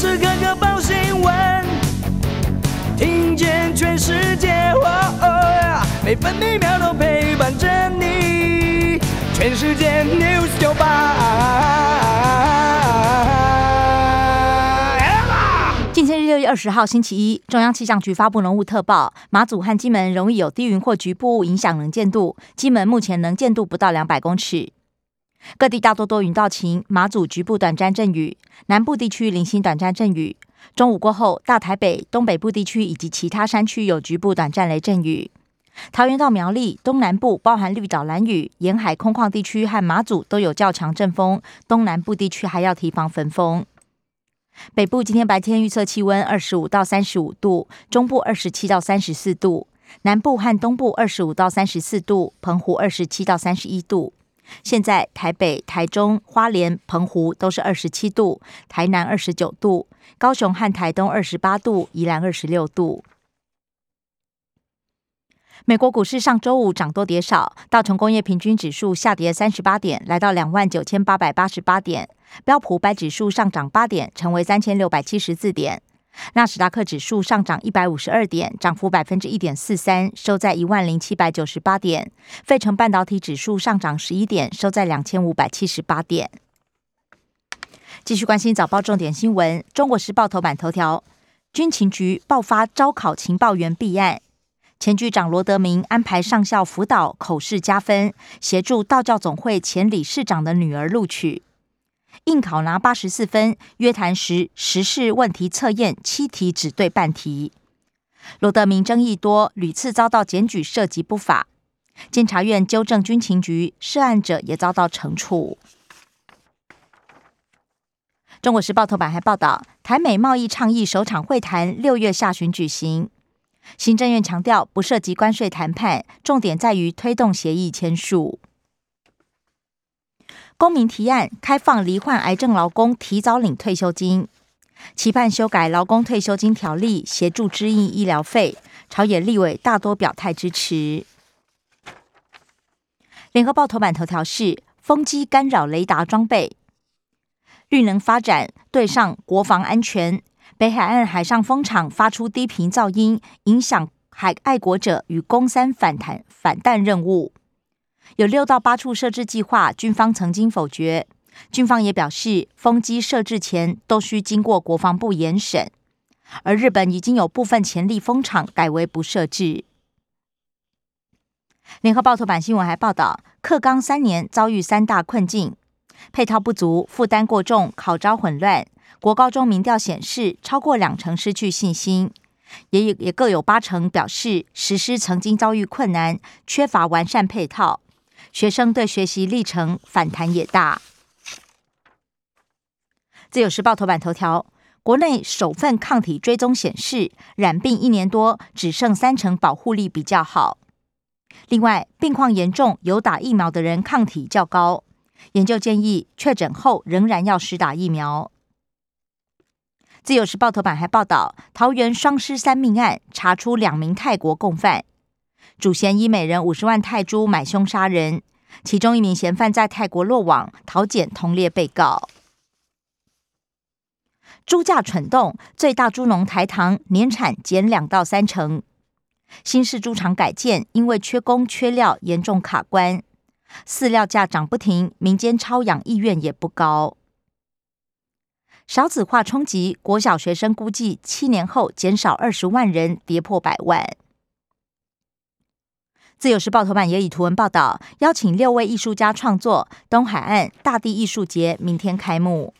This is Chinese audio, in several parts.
时刻刻报新闻，听见全世界，每分每秒都陪伴着你。全世界 news 九八。今天是六月二十号，星期一。中央气象局发布浓雾特报，马祖和金门容易有低云或局部影响能见度。金门目前能见度不到两百公尺。各地大多多云到晴，马祖局部短暂阵雨，南部地区零星短暂阵雨。中午过后，大台北、东北部地区以及其他山区有局部短暂雷阵雨。桃园到苗栗东南部，包含绿岛、蓝屿沿海空旷地区和马祖都有较强阵风，东南部地区还要提防焚风。北部今天白天预测气温二十五到三十五度，中部二十七到三十四度，南部和东部二十五到三十四度，澎湖二十七到三十一度。现在台北、台中、花莲、澎湖都是二十七度，台南二十九度，高雄和台东二十八度，宜兰二十六度。美国股市上周五涨多跌少，道琼工业平均指数下跌三十八点，来到两万九千八百八十八点；标普白指数上涨八点，成为三千六百七十四点。纳斯达克指数上涨一百五十二点，涨幅百分之一点四三，收在一万零七百九十八点。费城半导体指数上涨十一点，收在两千五百七十八点。继续关心早报重点新闻，《中国时报》头版头条：军情局爆发招考情报员弊案，前局长罗德明安排上校辅导口试加分，协助道教总会前理事长的女儿录取。应考拿八十四分，约谈时时事问题测验七题只对半题。罗德明争议多，屡次遭到检举涉及不法，监察院纠正军情局，涉案者也遭到惩处。中国时报头版还报道，台美贸易倡议首场会谈六月下旬举行，行政院强调不涉及关税谈判，重点在于推动协议签署。公民提案开放罹患癌症劳工提早领退休金，期盼修改劳工退休金条例，协助支应医疗费。朝野立委大多表态支持。联合报头版头条是：风机干扰雷达装备，绿能发展对上国防安全。北海岸海上风场发出低频噪音，影响海爱国者与攻三反弹反弹任务。有六到八处设置计划，军方曾经否决。军方也表示，风机设置前都需经过国防部严审。而日本已经有部分潜力风场改为不设置。联合报头版新闻还报道，课纲三年遭遇三大困境：配套不足、负担过重、考招混乱。国高中民调显示，超过两成失去信心，也也各有八成表示实施曾经遭遇困难，缺乏完善配套。学生对学习历程反弹也大。自由时报头版头条：国内首份抗体追踪显示，染病一年多只剩三成保护力比较好。另外，病况严重有打疫苗的人抗体较高。研究建议，确诊后仍然要施打疫苗。自由时报头版还报道，桃园双尸三命案查出两名泰国共犯。主嫌以每人五十万泰铢买凶杀人，其中一名嫌犯在泰国落网，逃检同列被告。猪价蠢动，最大猪农台糖年产减两到三成。新式猪场改建，因为缺工缺料，严重卡关。饲料价涨不停，民间超养意愿也不高。少子化冲击，国小学生估计七年后减少二十万人，跌破百万。自由时报头版也以图文报道，邀请六位艺术家创作东海岸大地艺术节，明天开幕。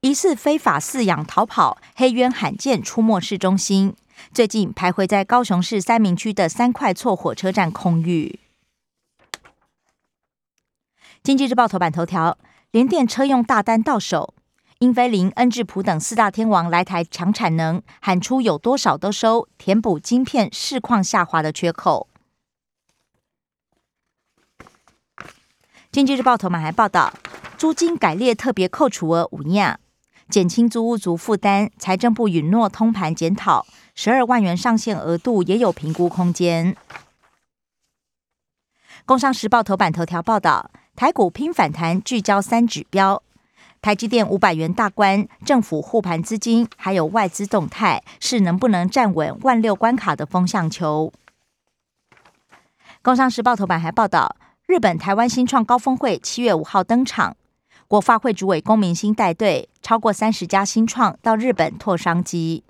疑似非法饲养逃跑黑渊罕见出没市中心，最近徘徊在高雄市三明区的三块厝火车站空域。经济日报头版头条，联电车用大单到手。英飞凌、恩智浦等四大天王来台抢产能，喊出有多少都收，填补晶片市况下滑的缺口。经济日报头版还报道，租金改列特别扣除额五亚，减轻租屋族负担。财政部允诺通盘检讨，十二万元上限额度也有评估空间。工商时报头版头条报道，台股拼反弹，聚焦三指标。台积电五百元大关，政府护盘资金还有外资动态，是能不能站稳万六关卡的风向球。工商时报头版还报道，日本台湾新创高峰会七月五号登场，国发会主委龚明鑫带队，超过三十家新创到日本拓商机。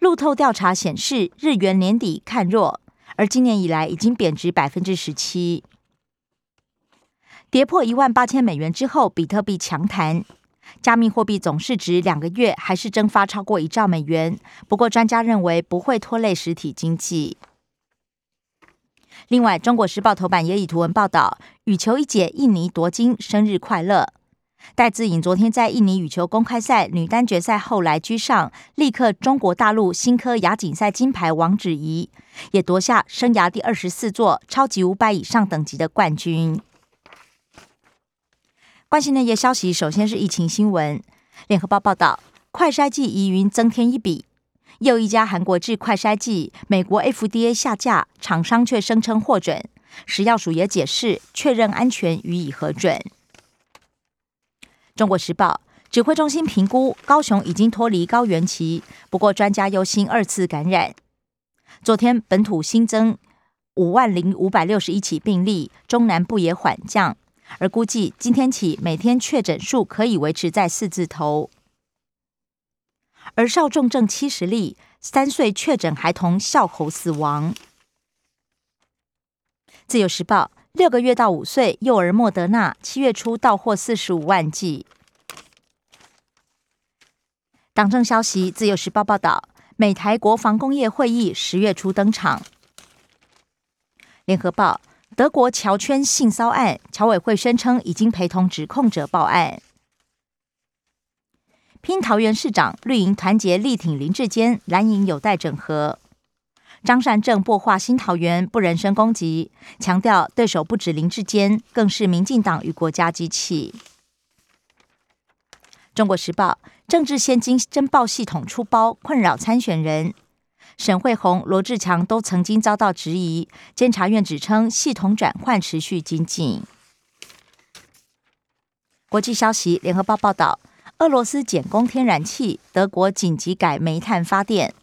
路透调查显示，日元年底看弱，而今年以来已经贬值百分之十七，跌破一万八千美元之后，比特币强弹，加密货币总市值两个月还是蒸发超过一兆美元。不过，专家认为不会拖累实体经济。另外，《中国时报》头版也以图文报道，羽球一姐印尼夺金，生日快乐。戴资颖昨天在印尼羽球公开赛女单决赛后来居上，力克中国大陆新科亚锦赛金牌王芷怡，也夺下生涯第二十四座超级五百以上等级的冠军。关心内页消息，首先是疫情新闻。联合报报道，快筛剂疑云增添一笔，又一家韩国制快筛剂，美国 FDA 下架，厂商却声称获准，食药署也解释确认安全，予以核准。中国时报指挥中心评估，高雄已经脱离高原期，不过专家忧心二次感染。昨天本土新增五万零五百六十一起病例，中南部也缓降，而估计今天起每天确诊数可以维持在四字头。而少重症七十例，三岁确诊孩童笑口死亡。自由时报。六个月到五岁幼儿莫德纳七月初到货四十五万剂。党政消息，自由时报报道，美台国防工业会议十月初登场。联合报，德国侨圈性骚案，侨委会宣称已经陪同指控者报案。拼桃园市长绿营团结力挺林志坚，蓝营有待整合。张善政破化新桃园，不人身攻击，强调对手不止林志坚，更是民进党与国家机器。中国时报政治现金申报系统出包，困扰参选人。沈惠宏、罗志强都曾经遭到质疑，监察院指称系统转换持续精进。国际消息，联合报报道，俄罗斯减供天然气，德国紧急改煤炭发电。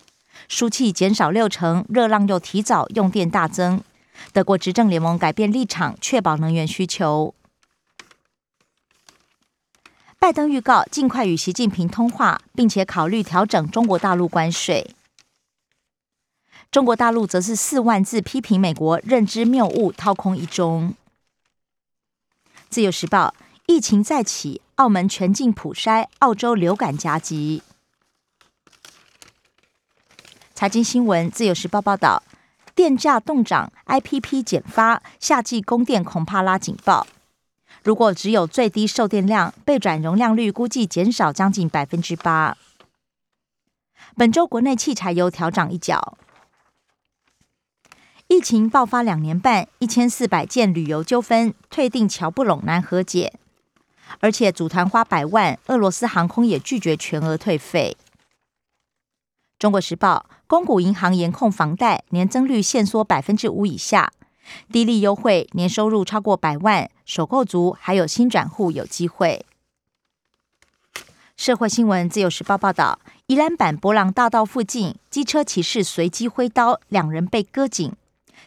输气减少六成，热浪又提早，用电大增。德国执政联盟改变立场，确保能源需求。拜登预告尽快与习近平通话，并且考虑调整中国大陆关税。中国大陆则是四万字批评美国认知谬误，掏空一中。自由时报疫情再起，澳门全境普筛，澳洲流感夹击。财经新闻，自由时报报道，电价动涨，IPP 减发，夏季供电恐怕拉警报。如果只有最低售电量，备转容量率估计减少将近百分之八。本周国内汽柴油调涨一角。疫情爆发两年半，一千四百件旅游纠纷，退订桥不拢难和解，而且组团花百万，俄罗斯航空也拒绝全额退费。中国时报。公股银行严控房贷，年增率限缩百分之五以下，低利优惠，年收入超过百万，首购族还有新转户有机会。社会新闻，自由时报报道，宜兰版博朗大道附近，机车骑士随机挥刀，两人被割颈，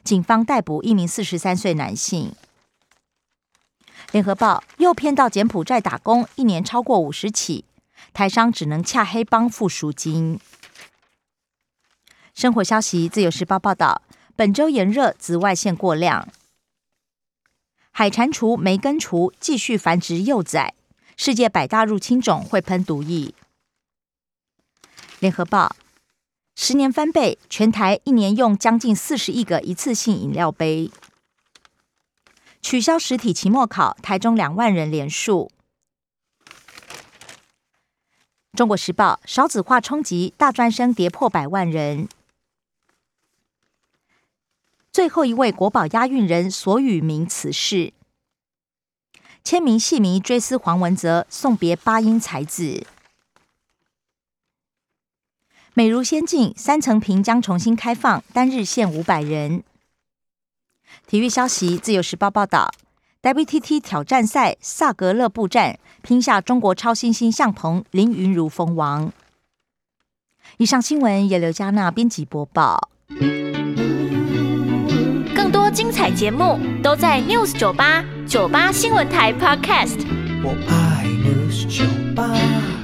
警方逮捕一名四十三岁男性。联合报诱骗到柬埔寨打工，一年超过五十起，台商只能洽黑帮付赎金。生活消息，自由时报报道，本周炎热，紫外线过量，海蟾蜍、梅根蜍继续繁殖幼崽，世界百大入侵种会喷毒液。联合报，十年翻倍，全台一年用将近四十亿个一次性饮料杯。取消实体期末考，台中两万人连数。中国时报，少子化冲击，大专生跌破百万人。最后一位国宝押运人索宇明辞世，签名戏迷追思黄文泽，送别八音才子。美如仙境三层屏将重新开放，单日限五百人。体育消息，自由时报报道，WTT 挑战赛萨格勒布站拼下中国超新星向鹏林云如封王。以上新闻由刘嘉娜编辑播报。更多精彩节目都在 News 九八九八新闻台 Podcast。我爱 News 酒吧。